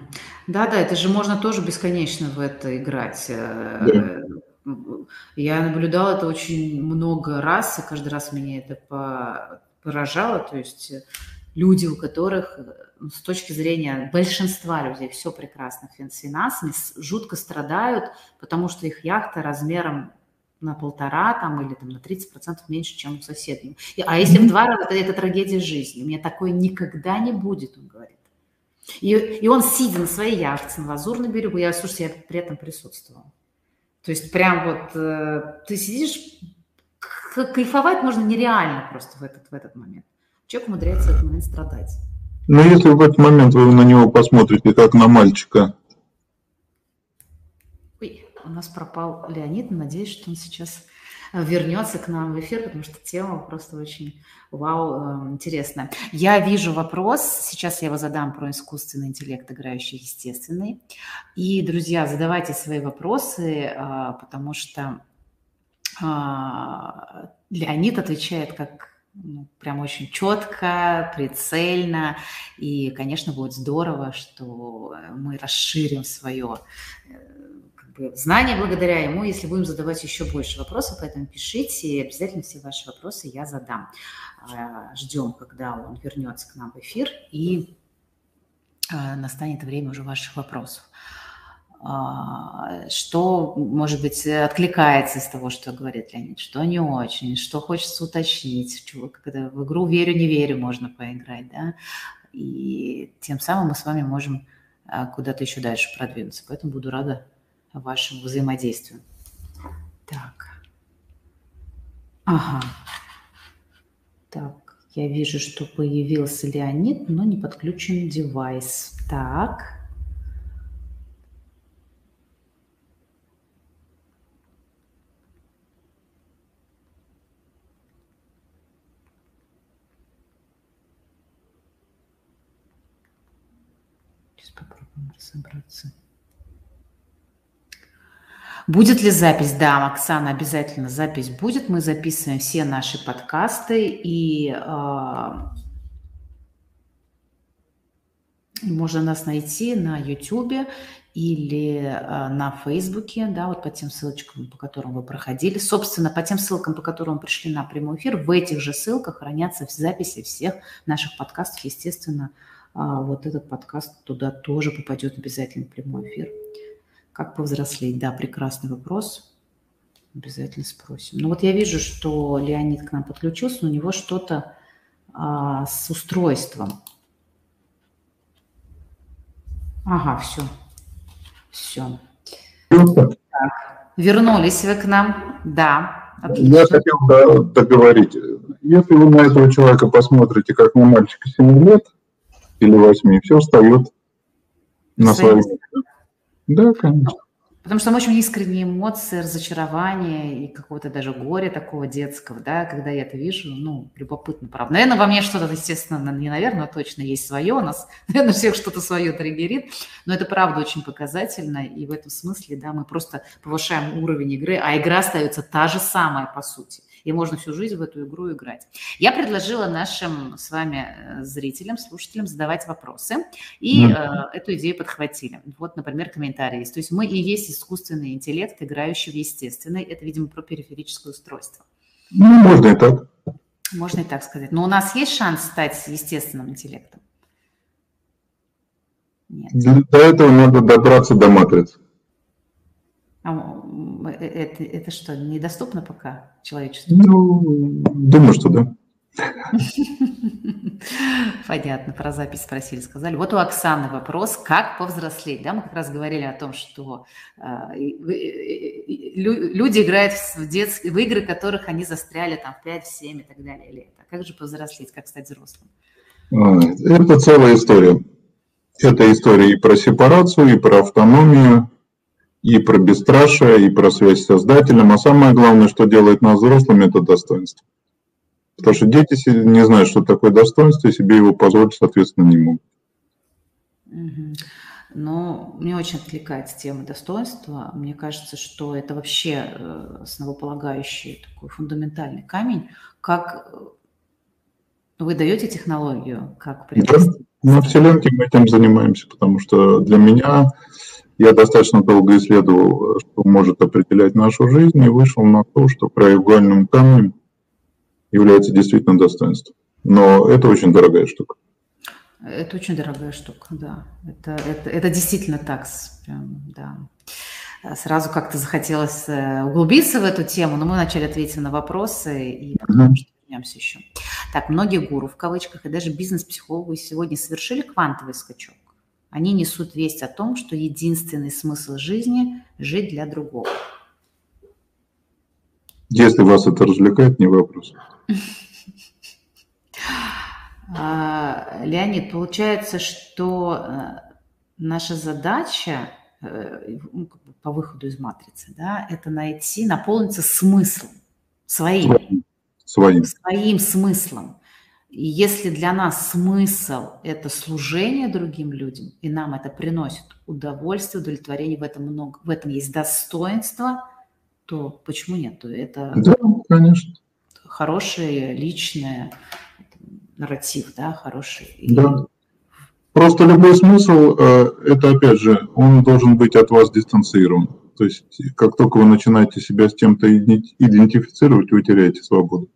A: Да, да, это же можно тоже бесконечно в это играть. Э, да. Я наблюдала это очень много раз, и каждый раз меня это поражало. То есть люди, у которых ну, с точки зрения большинства людей все прекрасно с финансами, жутко страдают, потому что их яхта размером на полтора там, или там, на 30% меньше, чем у соседа. А если в два раза, это, это трагедия жизни. У меня такое никогда не будет, он говорит. И, и он, сидя на своей яхте на Лазурном берегу, я, слушайте, я при этом присутствовала. То есть прям вот э, ты сидишь, кайфовать можно нереально просто в этот, в этот момент. Человек умудряется в этот момент страдать.
B: Но если в этот момент вы на него посмотрите, как на мальчика,
A: у нас пропал Леонид. Надеюсь, что он сейчас э, вернется к нам в эфир, потому что тема просто очень вау, э, интересная. Я вижу вопрос, сейчас я его задам про искусственный интеллект, играющий естественный. И, друзья, задавайте свои вопросы, э, потому что Леонид отвечает как ну, прям очень четко, прицельно. И, конечно, будет здорово, что мы расширим свое бы, знание благодаря ему, если будем задавать еще больше вопросов. Поэтому пишите, и обязательно все ваши вопросы я задам. А, ждем, когда он вернется к нам в эфир, и а, настанет время уже ваших вопросов. А, что, может быть, откликается из того, что говорит Леонид, что не очень, что хочется уточнить, чего, когда в игру верю, не верю можно поиграть, да, и тем самым мы с вами можем куда-то еще дальше продвинуться. Поэтому буду рада вашему взаимодействию. Так. Ага. Так, я вижу, что появился Леонид, но не подключен девайс. Так. разобраться. Будет ли запись? Да, Оксана, обязательно запись будет. Мы записываем все наши подкасты и э, можно нас найти на YouTube или э, на Фейсбуке, да, вот по тем ссылочкам, по которым вы проходили. Собственно, по тем ссылкам, по которым вы пришли на прямой эфир, в этих же ссылках хранятся записи всех наших подкастов, естественно, а вот этот подкаст туда тоже попадет обязательно в прямой эфир. Как повзрослеть? Да, прекрасный вопрос. Обязательно спросим. Ну вот я вижу, что Леонид к нам подключился, но у него что-то а, с устройством. Ага, все. Все. Так, вернулись вы к нам. Да.
B: Отлично. Я хотел договорить. Если вы на этого человека посмотрите, как на мальчика 7 лет, или восьми, все встает на свои места. Да, конечно.
A: Потому что там очень искренние эмоции, разочарование и какого-то даже горя такого детского, да, когда я это вижу, ну, любопытно, правда. Наверное, во мне что-то, естественно, не наверное, точно есть свое, у нас, наверное, всех что-то свое триггерит, но это правда очень показательно, и в этом смысле, да, мы просто повышаем уровень игры, а игра остается та же самая, по сути и можно всю жизнь в эту игру играть. Я предложила нашим с вами э, зрителям, слушателям задавать вопросы, и mm. э, эту идею подхватили. Вот, например, комментарий есть. То есть мы и есть искусственный интеллект, играющий в естественный. Это, видимо, про периферическое устройство.
B: Ну, можно и так.
A: Можно и так сказать. Но у нас есть шанс стать естественным интеллектом?
B: Нет. Для этого надо добраться до матрицы.
A: А, э, это, это что, недоступно пока человечеству?
B: Ну, думаю, что да.
A: Понятно, про запись спросили, сказали. Вот у Оксаны вопрос, как повзрослеть? Да, мы как раз говорили о том, что э, люди играют в, детские, в игры, которых они застряли там в 5, 7 и так далее лет. А как же повзрослеть, как стать взрослым?
B: А, это целая история. Это история и про сепарацию, и про автономию, и про бесстрашие, и про связь с Создателем. А самое главное, что делает нас взрослыми, это достоинство. Потому что дети не знают, что такое достоинство, и себе его позволить, соответственно, не могут.
A: Но мне очень откликается тема достоинства. Мне кажется, что это вообще э, основополагающий такой фундаментальный камень. Как э, вы даете технологию, как
B: приобрести? Да, на Вселенке мы этим занимаемся, потому что для меня я достаточно долго исследовал, что может определять нашу жизнь, и вышел на то, что краеугольным камнем является действительно достоинство. Но это очень дорогая штука.
A: Это очень дорогая штука, да. Это, это, это действительно так. Прям, да. Сразу как-то захотелось э, углубиться в эту тему, но мы начали ответить на вопросы и потом mm-hmm. вернемся еще. Так, многие гуру в кавычках и даже бизнес-психологи сегодня совершили квантовый скачок. Они несут весть о том, что единственный смысл жизни – жить для другого.
B: Если вас это развлекает, не вопрос.
A: А, Леонид, получается, что э, наша задача э, ну, по выходу из матрицы, да, это найти, наполниться смыслом своим, своим, своим смыслом. И если для нас смысл – это служение другим людям, и нам это приносит удовольствие, удовлетворение, в этом много, в этом есть достоинство, то почему нет? Это
B: да, конечно.
A: хороший личный нарратив, да, хороший.
B: Да. Просто любой смысл, э, это опять же, он должен быть от вас дистанцирован. То есть, как только вы начинаете себя с тем-то идентифицировать, вы теряете свободу.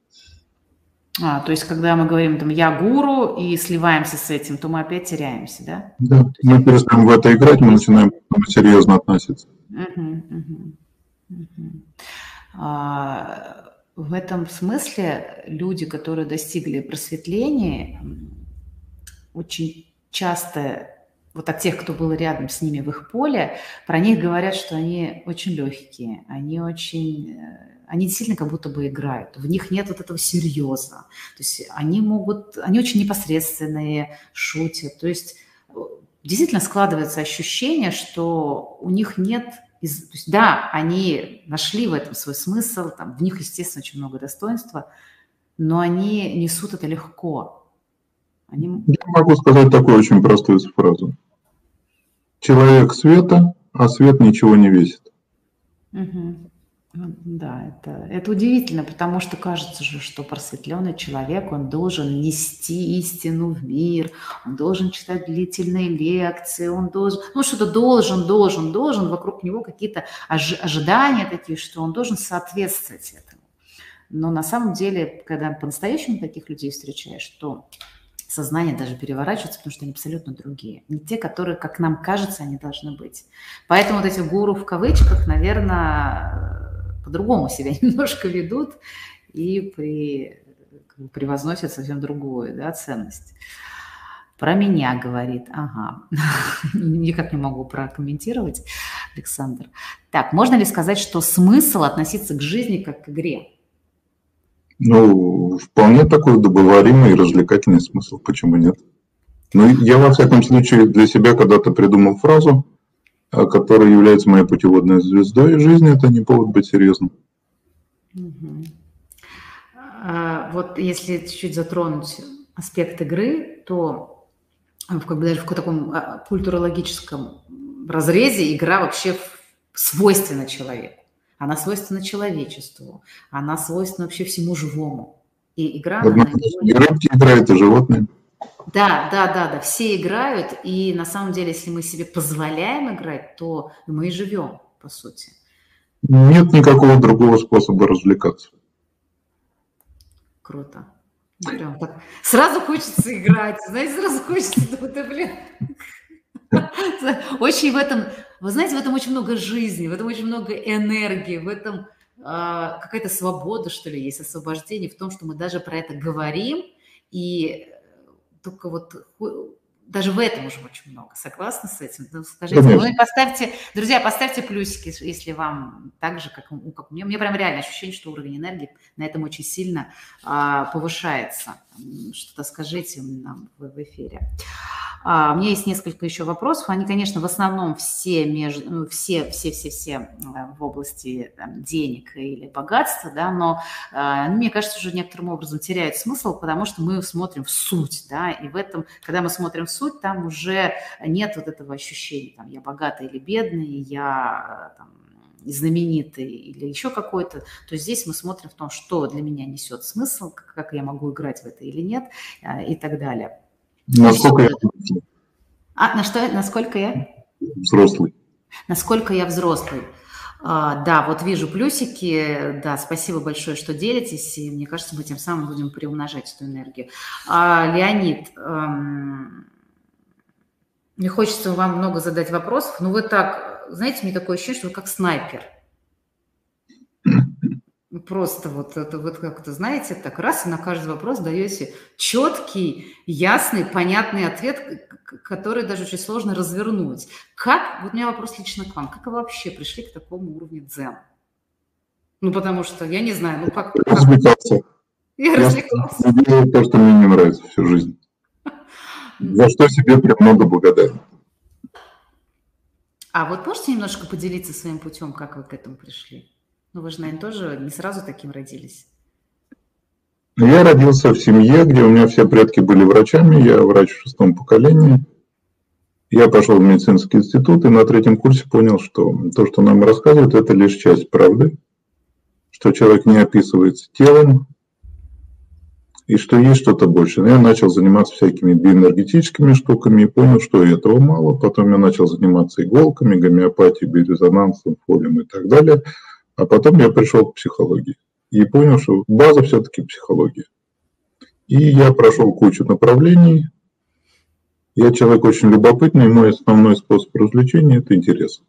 A: А, то есть, когда мы говорим там «я гуру» и сливаемся с этим, то мы опять теряемся, да?
B: Да, мы перестаем в это играть, мы начинаем серьезно относиться. Угу, угу,
A: угу. А, в этом смысле люди, которые достигли просветления, очень часто вот от тех, кто был рядом с ними в их поле, про них говорят, что они очень легкие, они очень, э, они действительно как будто бы играют, в них нет вот этого серьеза, то есть они могут, они очень непосредственные, шутят, то есть э, действительно складывается ощущение, что у них нет из, то есть, да, они нашли в этом свой смысл, там, в них, естественно, очень много достоинства, но они несут это легко.
B: Они... Я могу сказать такую очень простую фразу. Человек света, а свет ничего не весит.
A: Угу. Да, это, это удивительно, потому что кажется же, что просветленный человек, он должен нести истину в мир, он должен читать длительные лекции, он должен, ну что-то должен, должен, должен, вокруг него какие-то ожидания такие, что он должен соответствовать этому. Но на самом деле, когда по-настоящему таких людей встречаешь, то сознание даже переворачивается, потому что они абсолютно другие. Не те, которые, как нам кажется, они должны быть. Поэтому вот эти гуру в кавычках, наверное, по-другому себя немножко ведут и при, превозносят совсем другую да, ценность. Про меня говорит. Ага. Никак не могу прокомментировать, Александр. Так, можно ли сказать, что смысл относиться к жизни как к игре?
B: Ну, вполне такой удобоваримый и развлекательный смысл, почему нет? Ну, я, во всяком случае, для себя когда-то придумал фразу, а, которая является моей путеводной звездой жизни, это не повод быть серьезным.
A: Угу. А, вот если чуть-чуть затронуть аспект игры, то в, как бы даже в таком а, культурологическом разрезе игра вообще свойственна человеку она свойственна человечеству, она свойственна вообще всему живому. И игра...
B: Одна, и рыбки играют, и животные.
A: Да, да, да, да, все играют, и на самом деле, если мы себе позволяем играть, то мы и живем, по сути.
B: Нет никакого другого способа развлекаться.
A: Круто. Прям так. Сразу хочется играть, знаете, сразу хочется, да, блин, очень в этом, вы знаете, в этом очень много жизни, в этом очень много энергии, в этом а, какая-то свобода, что ли, есть, освобождение в том, что мы даже про это говорим, и только вот даже в этом уже очень много. Согласны с этим? Ну, скажите, ну и поставьте, друзья, поставьте плюсики, если вам так же, как, как у меня. У меня прям реально ощущение, что уровень энергии на этом очень сильно а, повышается. Что-то скажите нам в, эфире. А, у меня есть несколько еще вопросов. Они, конечно, в основном все, между, ну, все, все, все, все э, в области там, денег или богатства, да, но а, они, мне кажется, уже некоторым образом теряют смысл, потому что мы смотрим в суть, да, и в этом, когда мы смотрим в суть, там уже нет вот этого ощущения, там, я богатый или бедный, я там, знаменитый или еще какой-то, то здесь мы смотрим в том, что для меня несет смысл, как я могу играть в это или нет э, и так далее.
B: Насколько я
A: А, на что, насколько я?
B: Взрослый.
A: Насколько я взрослый. А, да, вот вижу плюсики. Да, спасибо большое, что делитесь. И мне кажется, мы тем самым будем приумножать эту энергию. А, Леонид, эм, мне хочется вам много задать вопросов, но вы так, знаете, мне такое ощущение, что вы как снайпер – Просто вот это вот как-то, знаете, так раз и на каждый вопрос даете четкий, ясный, понятный ответ, который даже очень сложно развернуть. Как, вот у меня вопрос лично к вам, как вы вообще пришли к такому уровню дзен? Ну, потому что, я не знаю, ну как...
B: Я, я развлекался. Я делаю то, что мне не нравится всю жизнь. За что себе прям много благодарен.
A: А вот можете немножко поделиться своим путем, как вы к этому пришли? Ну, вы же, наверное, тоже не сразу таким родились.
B: Я родился в семье, где у меня все предки были врачами, я врач в шестом поколении. Я пошел в медицинский институт и на третьем курсе понял, что то, что нам рассказывают, это лишь часть правды. что человек не описывается телом, и что есть что-то больше. Я начал заниматься всякими биоэнергетическими штуками и понял, что этого мало. Потом я начал заниматься иголками, гомеопатией, биорезонансом, фолием и так далее. А потом я пришел к психологии и понял, что база все-таки психология. И я прошел кучу направлений. Я человек очень любопытный, мой основной способ развлечения – это интерес.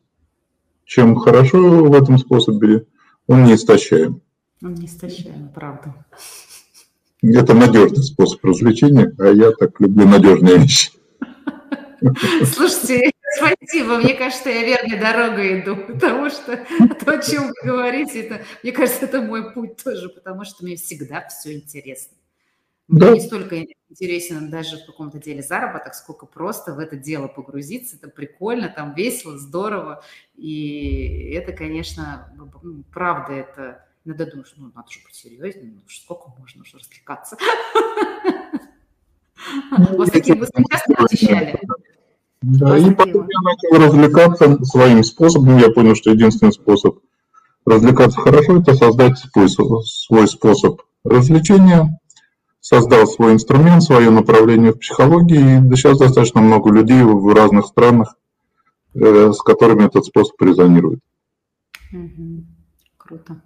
B: Чем хорошо в этом способе, он не истощаем.
A: Он не истощаем, правда.
B: Это надежный способ развлечения, а я так люблю надежные вещи.
A: Слушайте, спасибо. Мне кажется, я верной дорогой иду, потому что то, о чем вы говорите, это, мне кажется, это мой путь тоже, потому что мне всегда все интересно. Мне да. не столько интересен даже в каком-то деле заработок, сколько просто в это дело погрузиться. Это прикольно, там весело, здорово. И это, конечно, ну, правда, это Иногда думаешь, ну, надо же быть серьезнее, ну, сколько можно уже развлекаться?
B: Ну, Вас такие вы часто посещали? Да, и потом я начал развлекаться своим способом. Я понял, что единственный способ развлекаться хорошо – это создать свой, свой способ развлечения. Создал свой инструмент, свое направление в психологии. И сейчас достаточно много людей в разных странах, э, с которыми этот способ резонирует.
A: Угу. Круто.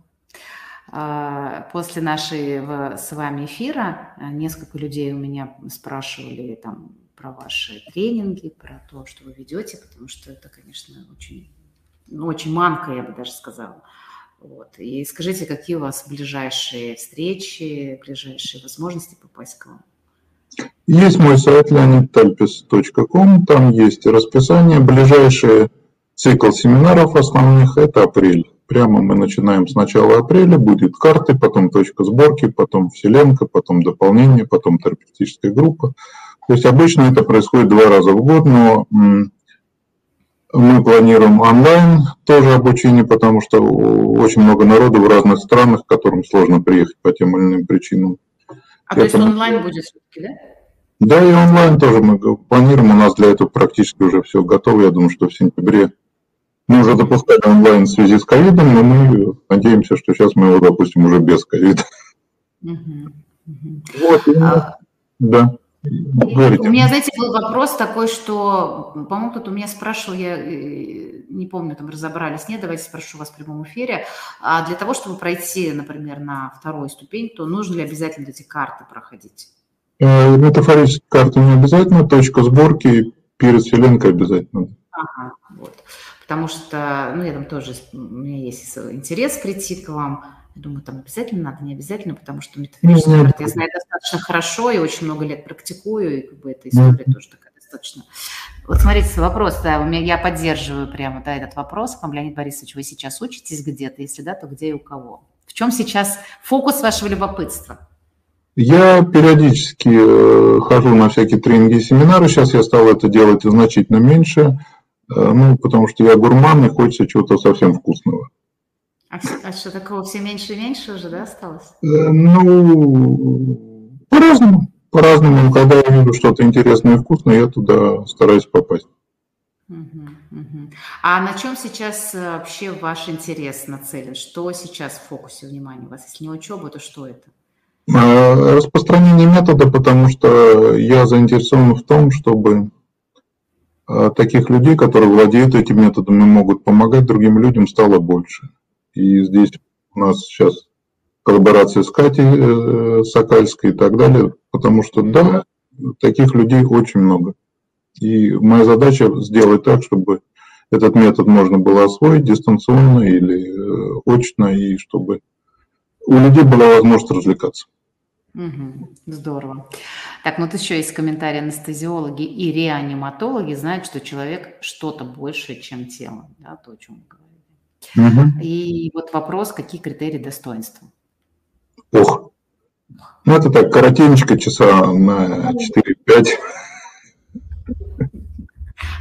A: А, после нашего с вами эфира а, несколько людей у меня спрашивали там про ваши тренинги, про то, что вы ведете, потому что это, конечно, очень, ну, очень манка, я бы даже сказала. Вот. И скажите, какие у вас ближайшие встречи, ближайшие возможности попасть к вам?
B: Есть мой сайт leonidtalpis.com, там есть расписание. Ближайший цикл семинаров основных – это апрель. Прямо мы начинаем с начала апреля, будет карты, потом точка сборки, потом вселенка, потом дополнение, потом терапевтическая группа. То есть обычно это происходит два раза в год, но мы планируем онлайн тоже обучение, потому что очень много народу в разных странах, которым сложно приехать по тем или иным причинам.
A: А это... то есть онлайн будет все-таки, да?
B: Да, и онлайн тоже мы планируем. У нас для этого практически уже все готово. Я думаю, что в сентябре мы уже запускали онлайн в связи с ковидом, но мы надеемся, что сейчас мы его запустим уже без ковида. Вот, а, да.
A: Говорите. У меня, знаете, был вопрос такой, что, по-моему, кто-то у меня спрашивал, я э, не помню, там разобрались, нет, давайте спрошу вас в прямом эфире. А для того, чтобы пройти, например, на вторую ступень, то нужно ли обязательно эти карты проходить?
B: Э, метафорические карты не обязательно, точка сборки перед вселенкой обязательно. Ага,
A: вот потому что, ну, я там тоже, у меня есть интерес прийти к вам. Я думаю, там обязательно надо, не обязательно, потому что метафорическую mm-hmm. я знаю достаточно хорошо и очень много лет практикую, и как бы эта история mm-hmm. тоже такая достаточно. Вот смотрите, вопрос, да, у меня, я поддерживаю прямо, да, этот вопрос. Вам, Леонид Борисович, вы сейчас учитесь где-то? Если да, то где и у кого? В чем сейчас фокус вашего любопытства?
B: Я периодически э, хожу на всякие тренинги и семинары. Сейчас я стал это делать значительно меньше. Э, ну, потому что я гурман и хочется чего-то совсем вкусного.
A: А, а что такого все меньше и меньше уже, да, осталось?
B: Э, ну, по-разному. По-разному. Когда я вижу что-то интересное и вкусное, я туда стараюсь попасть.
A: А на чем сейчас э, вообще ваш интерес нацелен? Что сейчас в фокусе внимания у вас? Если не учеба, то что это?
B: Распространение метода, потому что я заинтересован в том, чтобы таких людей, которые владеют этими методами, могут помогать другим людям, стало больше. И здесь у нас сейчас коллаборация с Катей э, Сокальской и так далее, потому что, да, таких людей очень много. И моя задача сделать так, чтобы этот метод можно было освоить дистанционно или э, очно, и чтобы у людей была возможность развлекаться.
A: Угу, здорово. Так, ну вот еще есть комментарий. Анестезиологи и реаниматологи знают, что человек что-то большее, чем тело. Да, то, о чем мы говорили. Угу. И вот вопрос, какие критерии достоинства?
B: Ох, ну это так, коротенечко, часа на 4-5.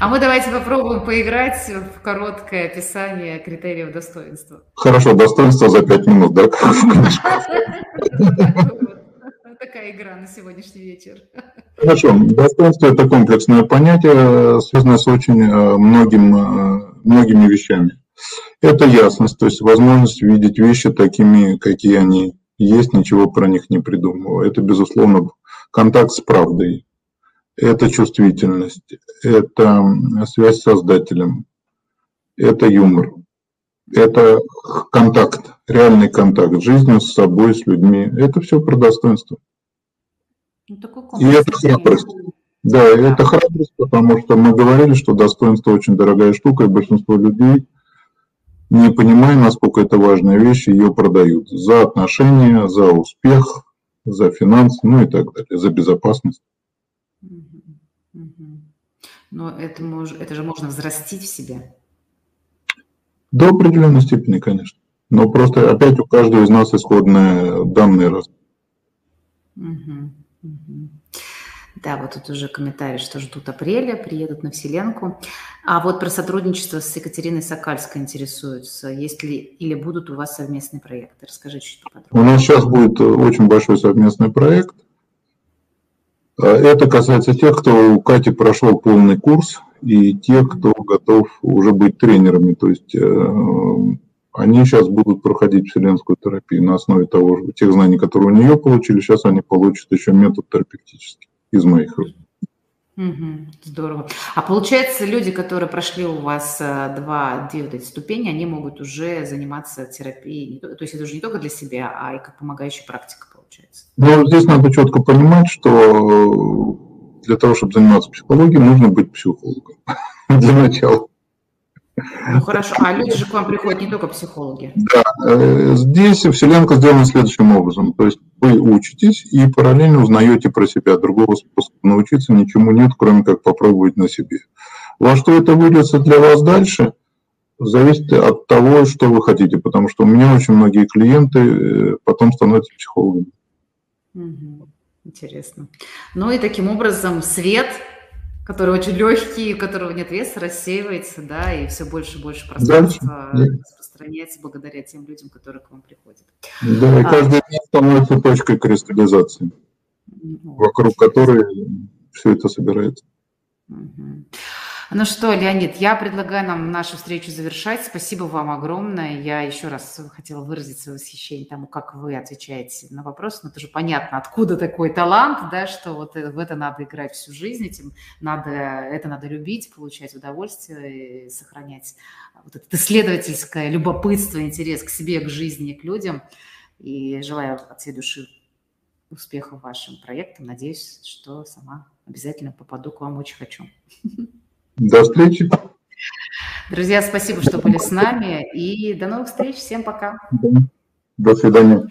A: А мы давайте попробуем поиграть в короткое описание критериев достоинства.
B: Хорошо, достоинство за 5 минут, да?
A: такая игра на сегодняшний вечер.
B: Хорошо. Достоинство – это комплексное понятие, связанное с очень э, многим, э, многими вещами. Это ясность, то есть возможность видеть вещи такими, какие они есть, ничего про них не придумывая. Это, безусловно, контакт с правдой. Это чувствительность, это связь с Создателем, это юмор, это контакт, реальный контакт с жизнью, с собой, с людьми. Это все про достоинство. Ну, И это храбрость. Да, это храбрость, потому что мы говорили, что достоинство очень дорогая штука, и большинство людей, не понимая, насколько это важная вещь, ее продают за отношения, за успех, за финансы, ну и так далее, за безопасность.
A: Но это, мож, это же можно взрастить в себе.
B: До определенной степени, конечно. Но просто опять у каждого из нас исходные данные.
A: Угу, угу. Да, вот тут уже комментарий, что ждут апреля, приедут на Вселенку. А вот про сотрудничество с Екатериной Сокальской интересуются. Есть ли или будут у вас совместные проекты? Расскажи чуть
B: поподробнее. У нас сейчас будет очень большой совместный проект. А это касается тех, кто у Кати прошел полный курс, и тех, кто готов уже быть тренерами. То есть э, они сейчас будут проходить вселенскую терапию на основе того, тех знаний, которые у нее получили. Сейчас они получат еще метод терапевтический из моих рук.
A: Угу, здорово. А получается, люди, которые прошли у вас э, два, две вот эти ступени, они могут уже заниматься терапией, то есть это уже не только для себя, а и как помогающая практика получается.
B: Ну, здесь надо четко понимать, что для того, чтобы заниматься психологией, нужно быть психологом для начала.
A: Ну хорошо, а люди же к вам приходят не только психологи.
B: Да, э, здесь Вселенка сделана следующим образом. То есть вы учитесь и параллельно узнаете про себя. Другого способа научиться ничему нет, кроме как попробовать на себе. Во что это выльется для вас дальше, зависит от того, что вы хотите. Потому что у меня очень многие клиенты э, потом становятся психологами.
A: Интересно. Ну и таким образом свет который очень легкий, у которого нет веса, рассеивается, да, и все больше и больше пространства да. распространяется благодаря тем людям, которые к вам приходят.
B: Да, и а, каждый день становится точкой кристаллизации, ну, вокруг которой все это собирается.
A: Угу. Ну что, Леонид, я предлагаю нам нашу встречу завершать. Спасибо вам огромное. Я еще раз хотела выразить свое восхищение тому, как вы отвечаете на вопросы. Но это же понятно, откуда такой талант, да, что вот в это надо играть всю жизнь, этим надо, это надо любить, получать удовольствие и сохранять вот это исследовательское любопытство, интерес к себе, к жизни, к людям. И желаю от всей души успехов вашим проектам. Надеюсь, что сама обязательно попаду к вам, очень хочу.
B: До встречи.
A: Друзья, спасибо, что были с нами. И до новых встреч. Всем пока.
B: До свидания.